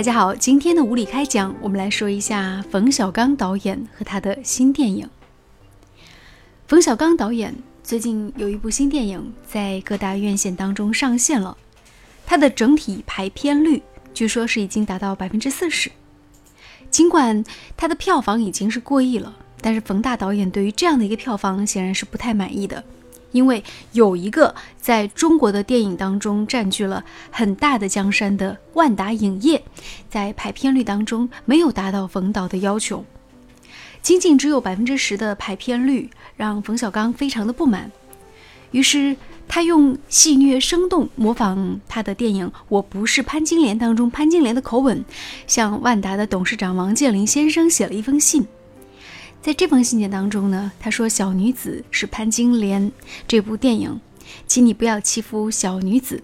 大家好，今天的无理开讲，我们来说一下冯小刚导演和他的新电影。冯小刚导演最近有一部新电影在各大院线当中上线了，它的整体排片率据说是已经达到百分之四十。尽管它的票房已经是过亿了，但是冯大导演对于这样的一个票房显然是不太满意的。因为有一个在中国的电影当中占据了很大的江山的万达影业，在排片率当中没有达到冯导的要求，仅仅只有百分之十的排片率，让冯小刚非常的不满。于是他用戏谑生动模仿他的电影《我不是潘金莲》当中潘金莲的口吻，向万达的董事长王健林先生写了一封信。在这封信件当中呢，他说：“小女子是潘金莲这部电影，请你不要欺负小女子。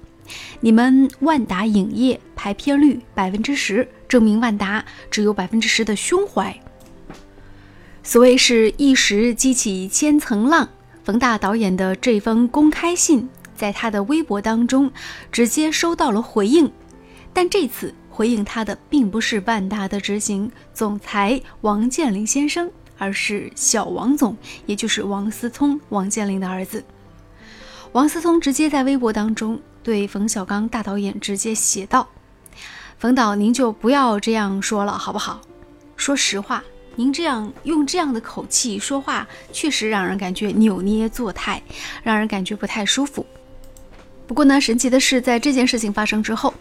你们万达影业排片率百分之十，证明万达只有百分之十的胸怀。所谓是一时激起千层浪。冯大导演的这封公开信，在他的微博当中直接收到了回应，但这次回应他的并不是万达的执行总裁王健林先生。”而是小王总，也就是王思聪、王健林的儿子。王思聪直接在微博当中对冯小刚大导演直接写道：“冯导，您就不要这样说了，好不好？说实话，您这样用这样的口气说话，确实让人感觉扭捏作态，让人感觉不太舒服。不过呢，神奇的是，在这件事情发生之后。”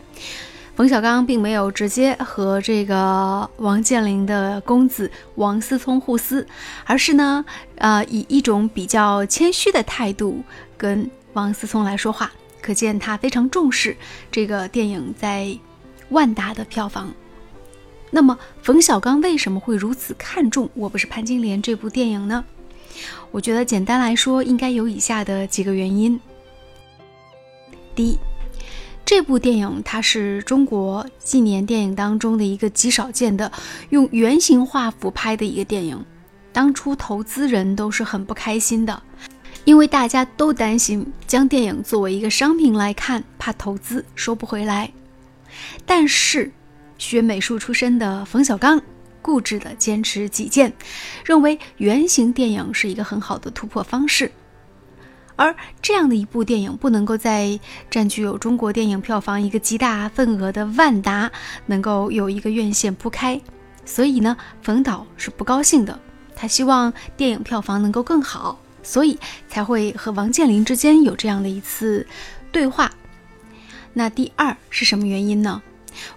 冯小刚并没有直接和这个王健林的公子王思聪互撕，而是呢，呃，以一种比较谦虚的态度跟王思聪来说话，可见他非常重视这个电影在万达的票房。那么，冯小刚为什么会如此看重《我不是潘金莲》这部电影呢？我觉得简单来说，应该有以下的几个原因。第一。这部电影它是中国近年电影当中的一个极少见的用圆形画幅拍的一个电影。当初投资人都是很不开心的，因为大家都担心将电影作为一个商品来看，怕投资收不回来。但是学美术出身的冯小刚固执的坚持己见，认为圆形电影是一个很好的突破方式。而这样的一部电影不能够在占据有中国电影票房一个极大份额的万达能够有一个院线铺开，所以呢，冯导是不高兴的。他希望电影票房能够更好，所以才会和王健林之间有这样的一次对话。那第二是什么原因呢？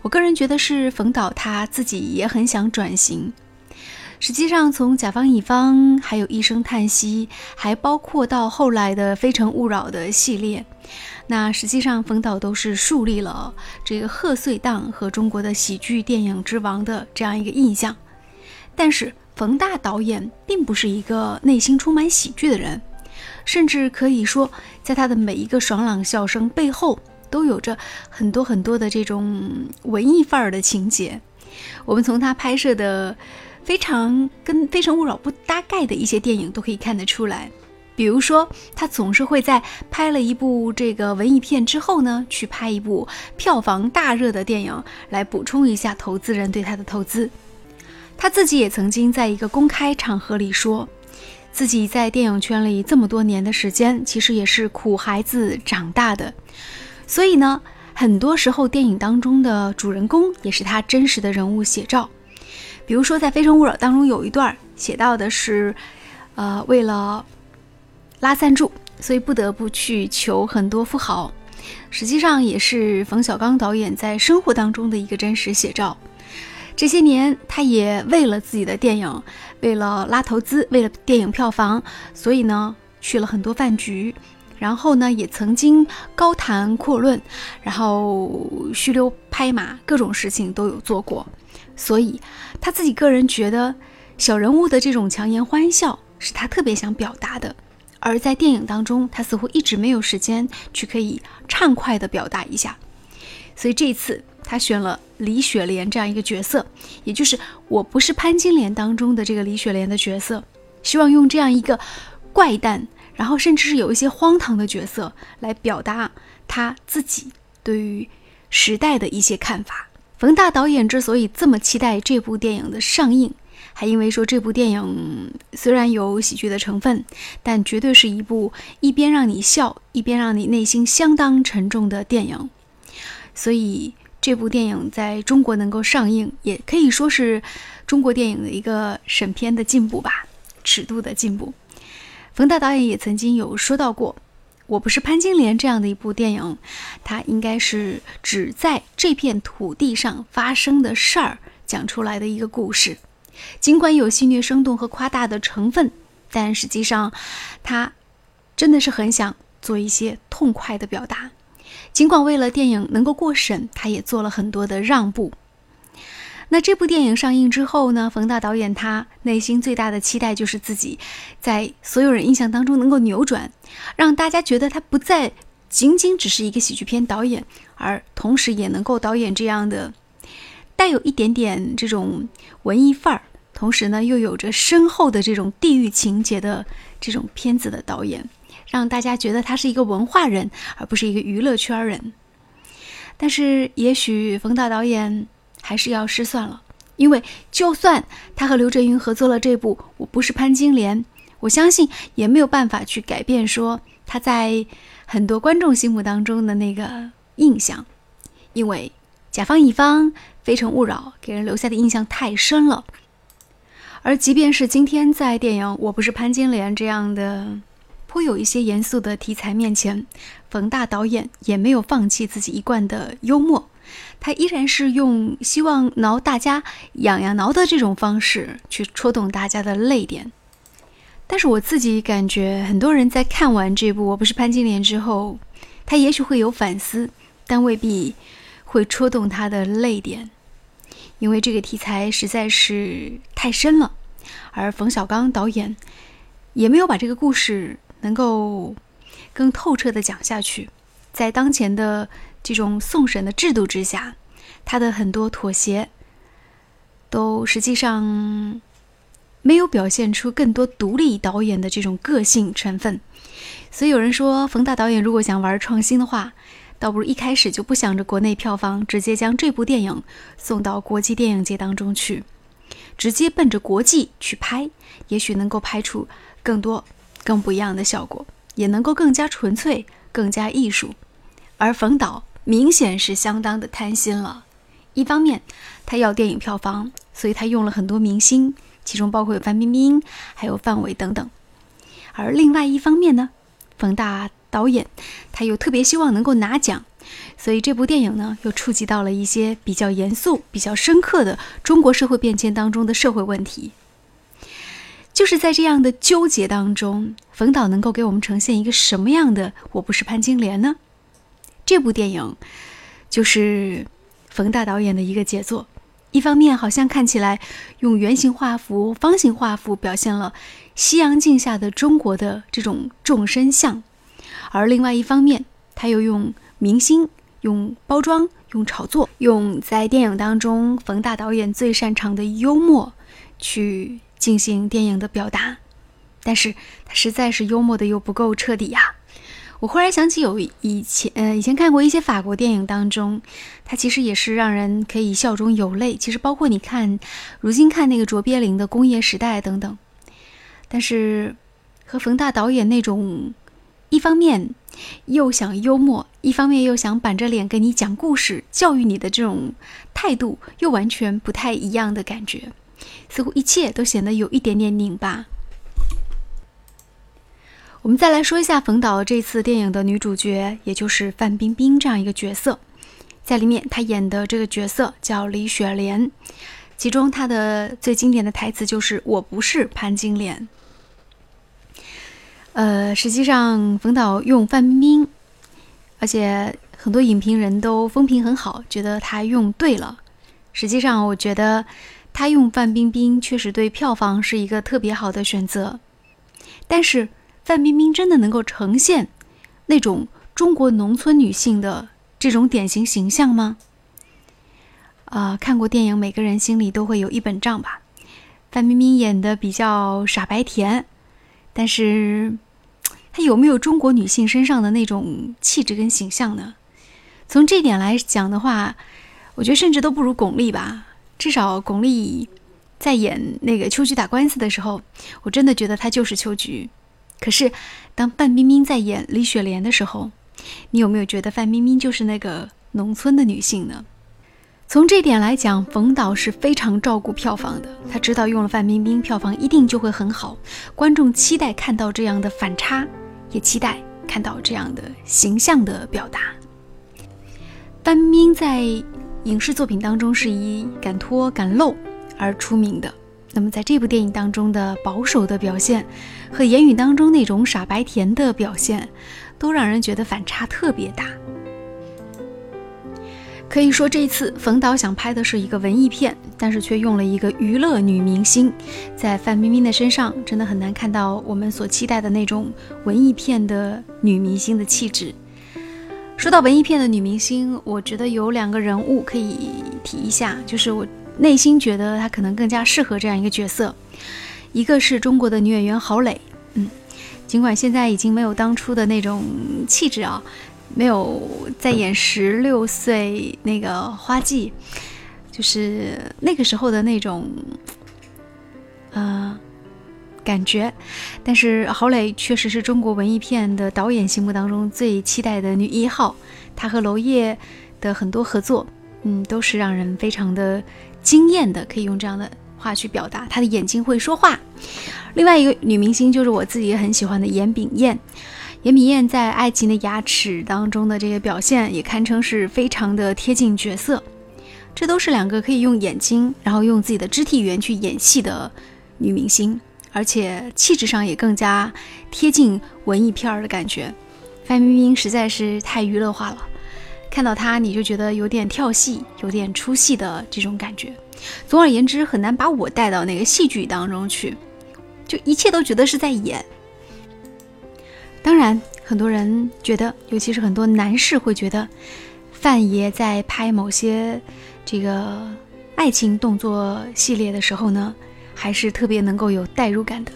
我个人觉得是冯导他自己也很想转型。实际上，从甲方乙方，还有一声叹息，还包括到后来的《非诚勿扰》的系列，那实际上冯导都是树立了这个贺岁档和中国的喜剧电影之王的这样一个印象。但是，冯大导演并不是一个内心充满喜剧的人，甚至可以说，在他的每一个爽朗笑声背后，都有着很多很多的这种文艺范儿的情节。我们从他拍摄的。非常跟《非诚勿扰》不搭盖的一些电影都可以看得出来，比如说他总是会在拍了一部这个文艺片之后呢，去拍一部票房大热的电影，来补充一下投资人对他的投资。他自己也曾经在一个公开场合里说，自己在电影圈里这么多年的时间，其实也是苦孩子长大的，所以呢，很多时候电影当中的主人公也是他真实的人物写照。比如说，在《非诚勿扰》当中有一段写到的是，呃，为了拉赞助，所以不得不去求很多富豪。实际上，也是冯小刚导演在生活当中的一个真实写照。这些年，他也为了自己的电影，为了拉投资，为了电影票房，所以呢，去了很多饭局，然后呢，也曾经高谈阔论，然后虚溜拍马，各种事情都有做过。所以，他自己个人觉得，小人物的这种强颜欢笑是他特别想表达的，而在电影当中，他似乎一直没有时间去可以畅快的表达一下。所以这一次他选了李雪莲这样一个角色，也就是我不是潘金莲当中的这个李雪莲的角色，希望用这样一个怪诞，然后甚至是有一些荒唐的角色来表达他自己对于时代的一些看法。冯大导演之所以这么期待这部电影的上映，还因为说这部电影虽然有喜剧的成分，但绝对是一部一边让你笑，一边让你内心相当沉重的电影。所以这部电影在中国能够上映，也可以说是中国电影的一个审片的进步吧，尺度的进步。冯大导演也曾经有说到过。我不是潘金莲这样的一部电影，它应该是只在这片土地上发生的事儿讲出来的一个故事。尽管有戏谑生动和夸大的成分，但实际上，他真的是很想做一些痛快的表达。尽管为了电影能够过审，他也做了很多的让步。那这部电影上映之后呢？冯大导演他内心最大的期待就是自己在所有人印象当中能够扭转，让大家觉得他不再仅仅只是一个喜剧片导演，而同时也能够导演这样的带有一点点这种文艺范儿，同时呢又有着深厚的这种地域情节的这种片子的导演，让大家觉得他是一个文化人，而不是一个娱乐圈人。但是也许冯大导演。还是要失算了，因为就算他和刘震云合作了这部《我不是潘金莲》，我相信也没有办法去改变说他在很多观众心目当中的那个印象，因为甲方乙方、非诚勿扰给人留下的印象太深了。而即便是今天在电影《我不是潘金莲》这样的颇有一些严肃的题材面前，冯大导演也没有放弃自己一贯的幽默。他依然是用希望挠大家痒痒挠的这种方式去戳动大家的泪点，但是我自己感觉，很多人在看完这部《我不是潘金莲》之后，他也许会有反思，但未必会戳动他的泪点，因为这个题材实在是太深了，而冯小刚导演也没有把这个故事能够更透彻的讲下去，在当前的。这种送审的制度之下，他的很多妥协，都实际上没有表现出更多独立导演的这种个性成分。所以有人说，冯大导演如果想玩创新的话，倒不如一开始就不想着国内票房，直接将这部电影送到国际电影节当中去，直接奔着国际去拍，也许能够拍出更多、更不一样的效果，也能够更加纯粹、更加艺术。而冯导。明显是相当的贪心了。一方面，他要电影票房，所以他用了很多明星，其中包括有范冰冰，还有范伟等等。而另外一方面呢，冯大导演他又特别希望能够拿奖，所以这部电影呢又触及到了一些比较严肃、比较深刻的中国社会变迁当中的社会问题。就是在这样的纠结当中，冯导能够给我们呈现一个什么样的《我不是潘金莲》呢？这部电影就是冯大导演的一个杰作。一方面，好像看起来用圆形画幅、方形画幅表现了西洋镜下的中国的这种众生相；而另外一方面，他又用明星、用包装、用炒作、用在电影当中冯大导演最擅长的幽默去进行电影的表达。但是，他实在是幽默的又不够彻底呀。我忽然想起，有以前，呃，以前看过一些法国电影当中，它其实也是让人可以笑中有泪。其实包括你看，如今看那个卓别林的《工业时代》等等，但是和冯大导演那种一方面又想幽默，一方面又想板着脸跟你讲故事、教育你的这种态度，又完全不太一样的感觉，似乎一切都显得有一点点拧巴。我们再来说一下冯导这次电影的女主角，也就是范冰冰这样一个角色，在里面她演的这个角色叫李雪莲，其中她的最经典的台词就是“我不是潘金莲”。呃，实际上冯导用范冰冰，而且很多影评人都风评很好，觉得他用对了。实际上，我觉得他用范冰冰确实对票房是一个特别好的选择，但是。范冰冰真的能够呈现那种中国农村女性的这种典型形象吗？啊，看过电影，每个人心里都会有一本账吧。范冰冰演的比较傻白甜，但是她有没有中国女性身上的那种气质跟形象呢？从这点来讲的话，我觉得甚至都不如巩俐吧。至少巩俐在演那个秋菊打官司的时候，我真的觉得她就是秋菊。可是当范冰冰在演李雪莲的时候，你有没有觉得范冰冰就是那个农村的女性呢？从这点来讲，冯导是非常照顾票房的。他知道用了范冰冰，票房一定就会很好。观众期待看到这样的反差，也期待看到这样的形象的表达。范冰冰在影视作品当中是以敢脱敢露而出名的。那么在这部电影当中的保守的表现，和言语当中那种傻白甜的表现，都让人觉得反差特别大。可以说，这次冯导想拍的是一个文艺片，但是却用了一个娱乐女明星，在范冰冰的身上，真的很难看到我们所期待的那种文艺片的女明星的气质。说到文艺片的女明星，我觉得有两个人物可以提一下，就是我内心觉得她可能更加适合这样一个角色，一个是中国的女演员郝蕾，嗯，尽管现在已经没有当初的那种气质啊。没有在演十六岁那个花季，就是那个时候的那种，呃，感觉。但是郝蕾确实是中国文艺片的导演心目当中最期待的女一号。她和娄烨的很多合作，嗯，都是让人非常的惊艳的，可以用这样的话去表达。她的眼睛会说话。另外一个女明星就是我自己很喜欢的严炳燕。严炳燕在《爱情的牙齿》当中的这些表现也堪称是非常的贴近角色，这都是两个可以用眼睛，然后用自己的肢体语言去演戏的女明星，而且气质上也更加贴近文艺片儿的感觉。范冰冰实在是太娱乐化了，看到他你就觉得有点跳戏，有点出戏的这种感觉。总而言之，很难把我带到那个戏剧当中去，就一切都觉得是在演。当然，很多人觉得，尤其是很多男士会觉得，范爷在拍某些这个爱情动作系列的时候呢，还是特别能够有代入感的。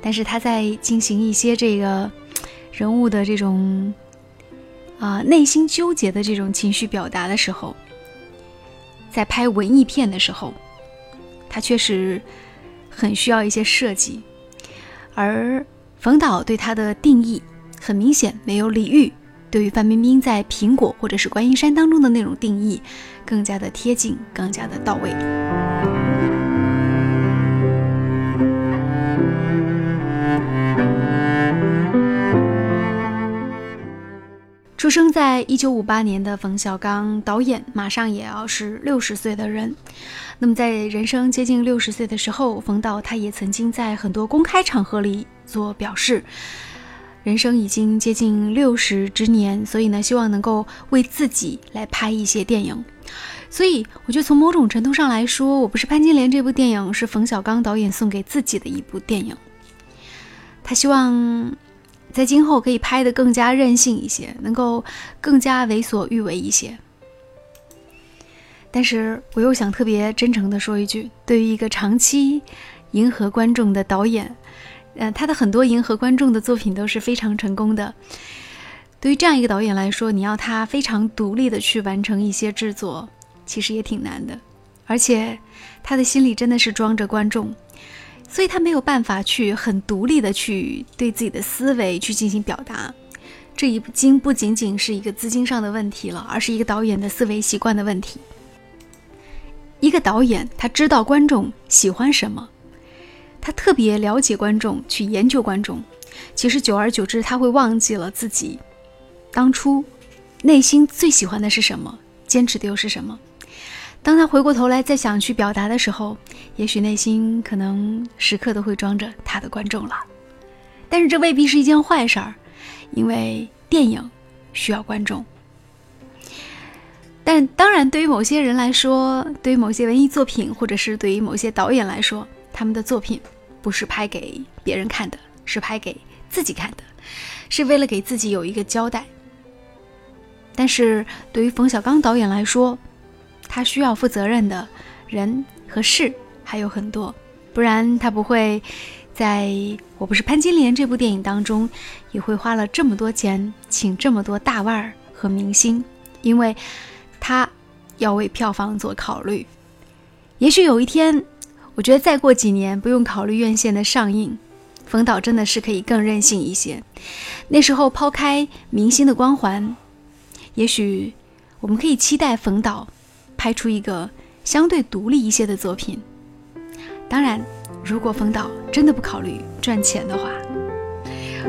但是他在进行一些这个人物的这种啊内心纠结的这种情绪表达的时候，在拍文艺片的时候，他确实很需要一些设计，而。冯导对他的定义很明显，没有李玉对于范冰冰在《苹果》或者是《观音山》当中的那种定义更加的贴近，更加的到位。出生在一九五八年的冯小刚导演，马上也要是六十岁的人。那么在人生接近六十岁的时候，冯导他也曾经在很多公开场合里。做表示，人生已经接近六十之年，所以呢，希望能够为自己来拍一些电影。所以，我觉得从某种程度上来说，我不是潘金莲这部电影是冯小刚导演送给自己的一部电影。他希望在今后可以拍得更加任性一些，能够更加为所欲为一些。但是，我又想特别真诚地说一句：，对于一个长期迎合观众的导演。嗯，他的很多迎合观众的作品都是非常成功的。对于这样一个导演来说，你要他非常独立的去完成一些制作，其实也挺难的。而且他的心里真的是装着观众，所以他没有办法去很独立的去对自己的思维去进行表达。这已经不仅仅是一个资金上的问题了，而是一个导演的思维习惯的问题。一个导演他知道观众喜欢什么。他特别了解观众，去研究观众。其实久而久之，他会忘记了自己当初内心最喜欢的是什么，坚持的又是什么。当他回过头来再想去表达的时候，也许内心可能时刻都会装着他的观众了。但是这未必是一件坏事儿，因为电影需要观众。但当然，对于某些人来说，对于某些文艺作品，或者是对于某些导演来说，他们的作品不是拍给别人看的，是拍给自己看的，是为了给自己有一个交代。但是对于冯小刚导演来说，他需要负责任的人和事还有很多，不然他不会在我不是潘金莲这部电影当中也会花了这么多钱请这么多大腕儿和明星，因为他要为票房做考虑。也许有一天，我觉得再过几年不用考虑院线的上映，冯导真的是可以更任性一些。那时候抛开明星的光环，也许我们可以期待冯导拍出一个相对独立一些的作品。当然，如果风导真的不考虑赚钱的话，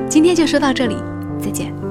今天就说到这里，再见。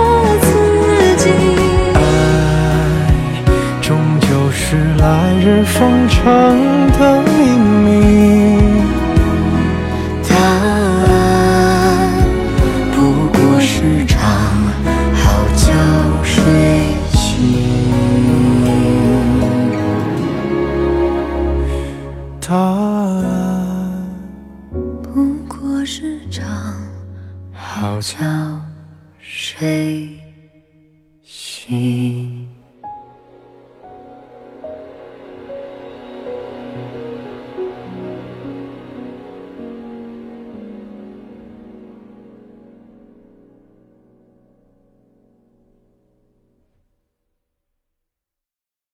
来日方长的